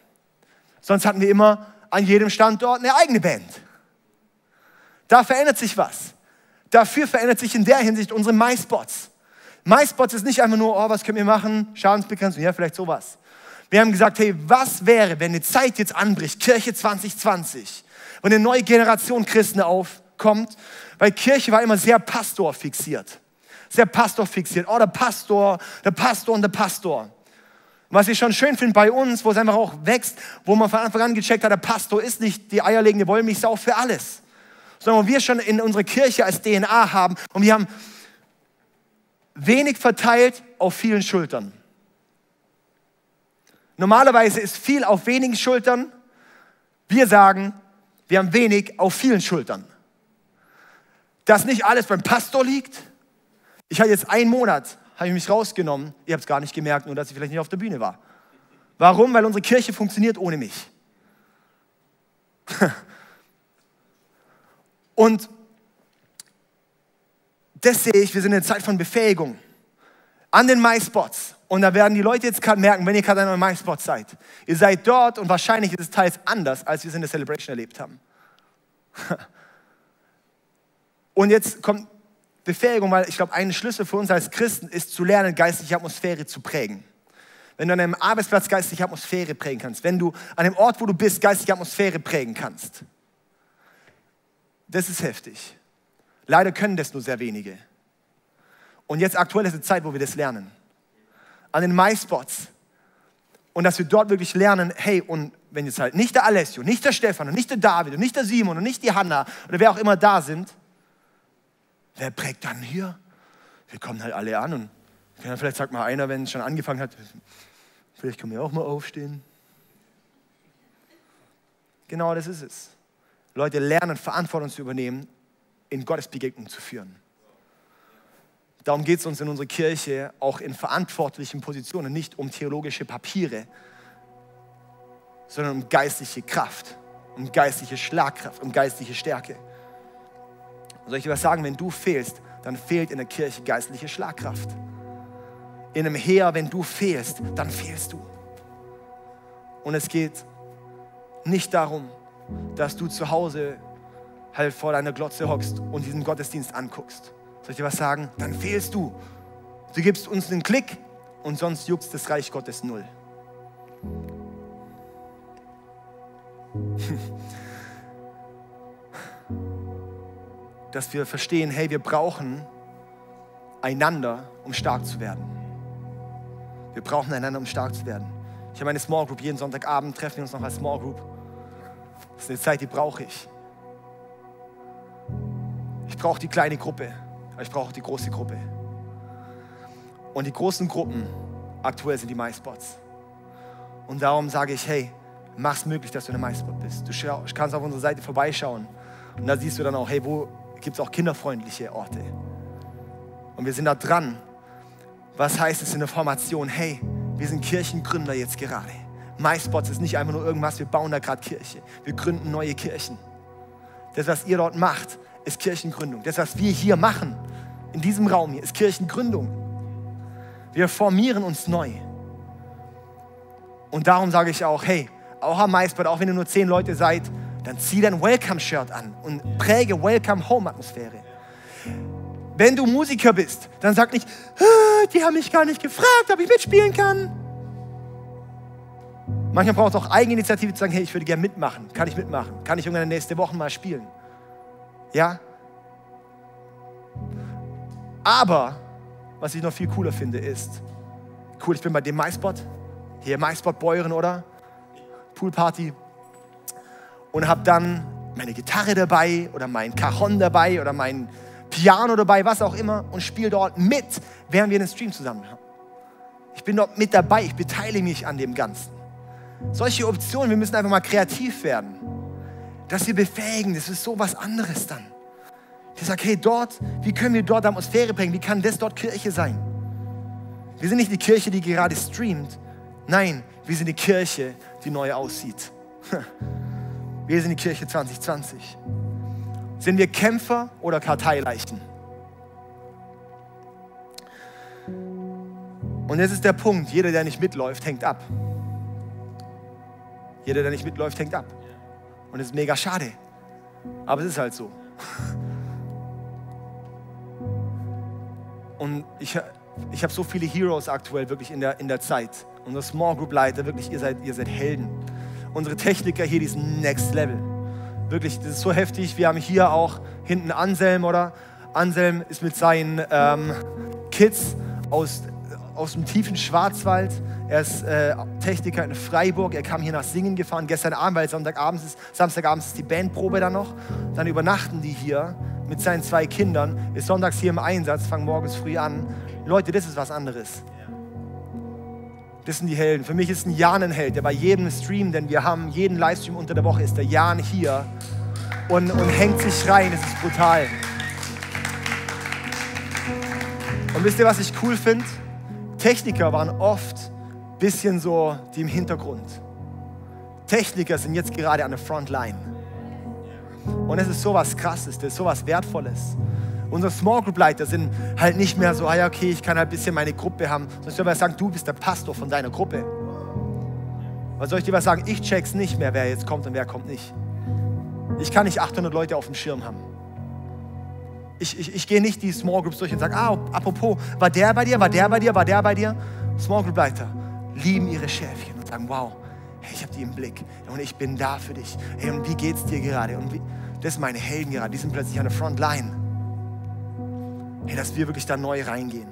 Sonst hatten wir immer an jedem Standort eine eigene Band. Da verändert sich was. Dafür verändert sich in der Hinsicht unsere MySpots. MySpots ist nicht einfach nur, oh, was können wir machen, Schadensbegrenzung, ja, vielleicht sowas. Wir haben gesagt, hey, was wäre, wenn eine Zeit jetzt anbricht, Kirche 2020, wenn eine neue Generation Christen aufkommt, weil Kirche war immer sehr pastorfixiert. Sehr pastorfixiert. Oh, der Pastor, der Pastor und der Pastor. was ich schon schön finde bei uns, wo es einfach auch wächst, wo man von Anfang an gecheckt hat, der Pastor ist nicht die eierlegende Wollmilchsau für alles, sondern wir schon in unserer Kirche als DNA haben und wir haben wenig verteilt auf vielen Schultern. Normalerweise ist viel auf wenigen Schultern. Wir sagen, wir haben wenig auf vielen Schultern. Dass nicht alles beim Pastor liegt. Ich hatte jetzt einen Monat, habe ich mich rausgenommen. Ihr habt es gar nicht gemerkt, nur dass ich vielleicht nicht auf der Bühne war. Warum? Weil unsere Kirche funktioniert ohne mich. Und das sehe ich, wir sind in einer Zeit von Befähigung. An den MySpots. Und da werden die Leute jetzt gerade merken, wenn ihr gerade an einem MySpot seid. Ihr seid dort und wahrscheinlich ist es teils anders, als wir es in der Celebration erlebt haben. Und jetzt kommt Befähigung, weil ich glaube, ein Schlüssel für uns als Christen ist zu lernen, geistliche Atmosphäre zu prägen. Wenn du an einem Arbeitsplatz geistliche Atmosphäre prägen kannst, wenn du an dem Ort, wo du bist, geistliche Atmosphäre prägen kannst. Das ist heftig. Leider können das nur sehr wenige. Und jetzt aktuell ist die Zeit, wo wir das lernen. An den MySpots. Und dass wir dort wirklich lernen, hey, und wenn jetzt halt nicht der Alessio, nicht der Stefan und nicht der David und nicht der Simon und nicht die Hanna oder wer auch immer da sind, wer prägt dann hier? Wir kommen halt alle an und vielleicht sagt mal einer, wenn es schon angefangen hat, vielleicht können wir auch mal aufstehen. Genau das ist es. Leute lernen, Verantwortung zu übernehmen, in Gottes Begegnung zu führen. Darum geht es uns in unserer Kirche auch in verantwortlichen Positionen, nicht um theologische Papiere, sondern um geistliche Kraft, um geistliche Schlagkraft, um geistliche Stärke. Und soll ich dir was sagen, wenn du fehlst, dann fehlt in der Kirche geistliche Schlagkraft. In einem Heer, wenn du fehlst, dann fehlst du. Und es geht nicht darum, dass du zu Hause halt vor deiner Glotze hockst und diesen Gottesdienst anguckst. Soll ich dir was sagen? Dann fehlst du. Du gibst uns einen Klick und sonst juckt das Reich Gottes null. Dass wir verstehen, hey, wir brauchen einander, um stark zu werden. Wir brauchen einander, um stark zu werden. Ich habe eine Small Group, jeden Sonntagabend treffen wir uns noch als Small Group. Das ist eine Zeit, die brauche ich. Ich brauche die kleine Gruppe, aber ich brauche auch die große Gruppe. Und die großen Gruppen aktuell sind die MySpots. Und darum sage ich, hey, mach es möglich, dass du in der MySpot bist. Du kannst auf unserer Seite vorbeischauen und da siehst du dann auch, hey, wo gibt es auch kinderfreundliche Orte? Und wir sind da dran. Was heißt es in der Formation? Hey, wir sind Kirchengründer jetzt gerade. MySpots ist nicht einfach nur irgendwas, wir bauen da gerade Kirche. Wir gründen neue Kirchen. Das, was ihr dort macht, ist Kirchengründung. Das, was wir hier machen, in diesem Raum hier, ist Kirchengründung. Wir formieren uns neu. Und darum sage ich auch, hey, auch am MySpot, auch wenn ihr nur zehn Leute seid, dann zieh dein Welcome-Shirt an und präge Welcome-Home-Atmosphäre. Wenn du Musiker bist, dann sag nicht, ah, die haben mich gar nicht gefragt, ob ich mitspielen kann. Manchmal braucht es auch Eigeninitiative zu sagen, hey, ich würde gerne mitmachen. Kann ich mitmachen? Kann ich irgendwann nächste Woche mal spielen? Ja? Aber, was ich noch viel cooler finde, ist, cool, ich bin bei dem MySpot, hier MySpot Bäuerin, oder? Poolparty. Und habe dann meine Gitarre dabei oder mein Cajon dabei oder mein Piano dabei, was auch immer und spiele dort mit, während wir den Stream zusammen haben. Ich bin dort mit dabei, ich beteilige mich an dem Ganzen. Solche Optionen, wir müssen einfach mal kreativ werden. Dass wir befähigen, das ist so was anderes dann. Ich sage, hey, dort, wie können wir dort Atmosphäre bringen? Wie kann das dort Kirche sein? Wir sind nicht die Kirche, die gerade streamt. Nein, wir sind die Kirche, die neu aussieht. Wir sind die Kirche 2020. Sind wir Kämpfer oder Karteileichen? Und jetzt ist der Punkt, jeder, der nicht mitläuft, hängt ab. Jeder, der nicht mitläuft, hängt ab. Und das ist mega schade. Aber es ist halt so. Und ich, ich habe so viele Heroes aktuell wirklich in der, in der Zeit. Unsere Small Group Leiter, wirklich, ihr seid, ihr seid Helden. Unsere Techniker hier, die sind Next Level. Wirklich, das ist so heftig. Wir haben hier auch hinten Anselm, oder? Anselm ist mit seinen ähm, Kids aus, aus dem tiefen Schwarzwald er ist äh, Techniker in Freiburg. Er kam hier nach Singen gefahren. Gestern Abend, weil Sonntagabend ist, Samstagabend ist die Bandprobe dann noch. Dann übernachten die hier mit seinen zwei Kindern. Ist sonntags hier im Einsatz, fangen morgens früh an. Leute, das ist was anderes. Das sind die Helden. Für mich ist ein Jan ein Held, der bei jedem Stream, den wir haben, jeden Livestream unter der Woche, ist der Jan hier und, und hängt sich rein. Das ist brutal. Und wisst ihr, was ich cool finde? Techniker waren oft ein bisschen so die im Hintergrund. Techniker sind jetzt gerade an der Frontline. Und es ist sowas Krasses, das ist sowas Wertvolles. Unsere Small Group Leiter sind halt nicht mehr so, ah ja, okay, ich kann halt ein bisschen meine Gruppe haben. Sondern ich soll sagen, du bist der Pastor von deiner Gruppe. Was soll ich dir was sagen? Ich check's nicht mehr, wer jetzt kommt und wer kommt nicht. Ich kann nicht 800 Leute auf dem Schirm haben. Ich, ich, ich gehe nicht die Small Groups durch und sage, ah, apropos, war der bei dir, war der bei dir, war der bei dir? Small Group Leiter lieben ihre Schäfchen und sagen, wow, ich habe die im Blick und ich bin da für dich. Hey, und wie geht's dir gerade? Und wie, das sind meine Helden gerade, die sind plötzlich an der Frontline. Hey, dass wir wirklich da neu reingehen.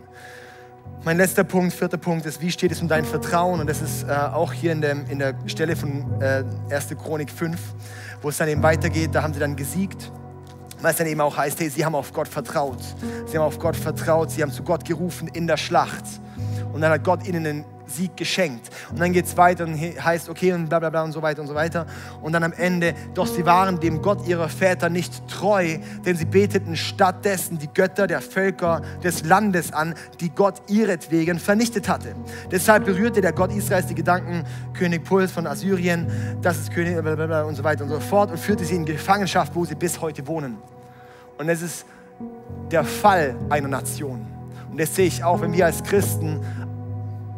Mein letzter Punkt, vierter Punkt ist, wie steht es um dein Vertrauen? Und das ist äh, auch hier in der, in der Stelle von äh, 1. Chronik 5, wo es dann eben weitergeht, da haben sie dann gesiegt. Es dann eben auch heißt, hey, sie haben auf Gott vertraut. Sie haben auf Gott vertraut, sie haben zu Gott gerufen in der Schlacht. Und dann hat Gott ihnen einen Sieg geschenkt. Und dann geht es weiter und heißt, okay, und bla bla bla und so weiter und so weiter. Und dann am Ende, doch sie waren dem Gott ihrer Väter nicht treu, denn sie beteten stattdessen die Götter der Völker des Landes an, die Gott ihretwegen vernichtet hatte. Deshalb berührte der Gott Israels die Gedanken König Puls von Assyrien, das ist König bla bla bla und so weiter und so fort und führte sie in Gefangenschaft, wo sie bis heute wohnen. Und es ist der Fall einer Nation. Und das sehe ich auch, wenn wir als Christen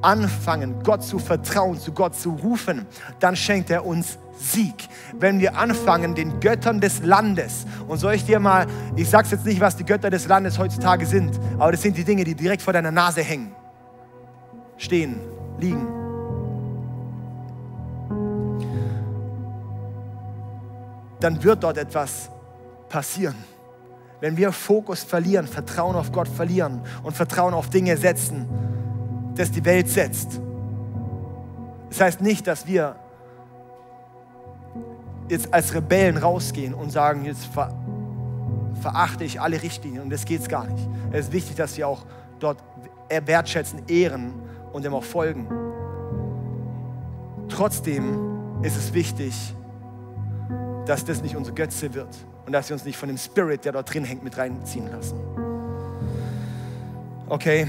anfangen, Gott zu vertrauen, zu Gott zu rufen, dann schenkt er uns Sieg. Wenn wir anfangen, den Göttern des Landes, und soll ich dir mal, ich sage jetzt nicht, was die Götter des Landes heutzutage sind, aber das sind die Dinge, die direkt vor deiner Nase hängen, stehen, liegen. Dann wird dort etwas passieren. Wenn wir Fokus verlieren, Vertrauen auf Gott verlieren und Vertrauen auf Dinge setzen, das die Welt setzt. Das heißt nicht, dass wir jetzt als Rebellen rausgehen und sagen, jetzt ver verachte ich alle Richtlinien und das geht es gar nicht. Es ist wichtig, dass wir auch dort wertschätzen, ehren und dem auch folgen. Trotzdem ist es wichtig, dass das nicht unsere Götze wird und dass wir uns nicht von dem Spirit, der dort drin hängt, mit reinziehen lassen. Okay.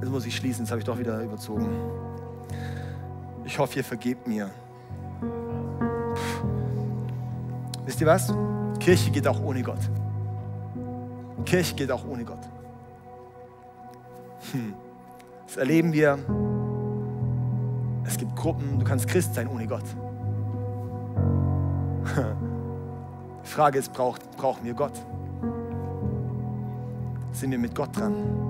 Jetzt muss ich schließen, jetzt habe ich doch wieder überzogen. Ich hoffe, ihr vergebt mir. Puh. Wisst ihr was? Kirche geht auch ohne Gott. Kirche geht auch ohne Gott. Hm. Das erleben wir. Es gibt Gruppen, du kannst Christ sein ohne Gott. Die Frage ist, braucht, brauchen wir Gott? Sind wir mit Gott dran?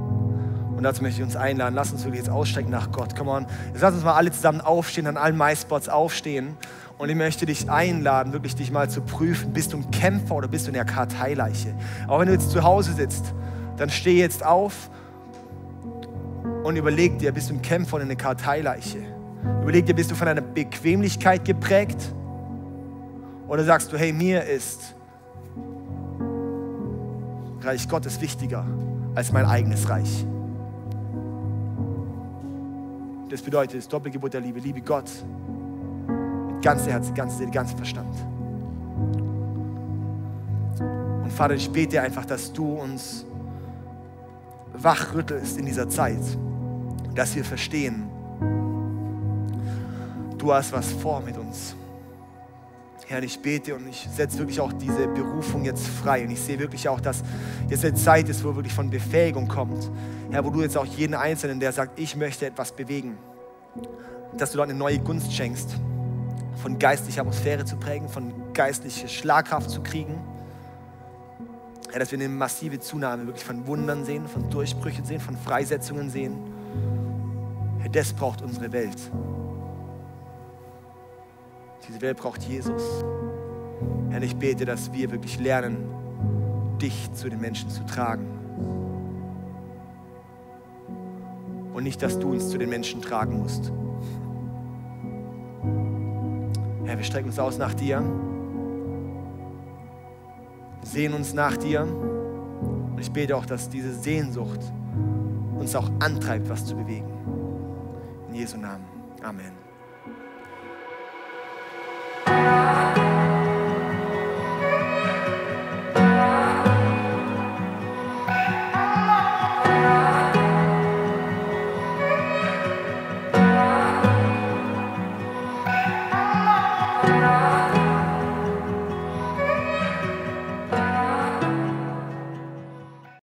Und dazu möchte ich uns einladen. Lass uns wirklich jetzt ausstrecken nach Gott. Come on. Jetzt lass uns mal alle zusammen aufstehen, an allen MySpots aufstehen. Und ich möchte dich einladen, wirklich dich mal zu prüfen. Bist du ein Kämpfer oder bist du in der Karteileiche? Auch wenn du jetzt zu Hause sitzt, dann steh jetzt auf und überleg dir, bist du ein Kämpfer oder eine Karteileiche? Überleg dir, bist du von einer Bequemlichkeit geprägt? Oder sagst du, hey, mir ist Reich Gottes wichtiger als mein eigenes Reich? Das bedeutet, das Doppelgebot der Liebe. Liebe Gott mit ganzem Herzen, ganzer Seele, ganzem Verstand. Und Vater, ich bete einfach, dass du uns wachrüttelst in dieser Zeit, dass wir verstehen, du hast was vor mit uns. Herr, ich bete und ich setze wirklich auch diese Berufung jetzt frei. Und ich sehe wirklich auch, dass jetzt eine Zeit ist, wo wirklich von Befähigung kommt. Herr, wo du jetzt auch jeden Einzelnen, der sagt, ich möchte etwas bewegen, dass du dort eine neue Gunst schenkst, von geistlicher Atmosphäre zu prägen, von geistlicher Schlagkraft zu kriegen. Herr, dass wir eine massive Zunahme wirklich von Wundern sehen, von Durchbrüchen sehen, von Freisetzungen sehen. Herr, das braucht unsere Welt. Diese Welt braucht Jesus. Herr, ich bete, dass wir wirklich lernen, dich zu den Menschen zu tragen. Und nicht, dass du uns zu den Menschen tragen musst. Herr, wir strecken uns aus nach dir, sehen uns nach dir. Und ich bete auch, dass diese Sehnsucht uns auch antreibt, was zu bewegen. In Jesu Namen. Amen.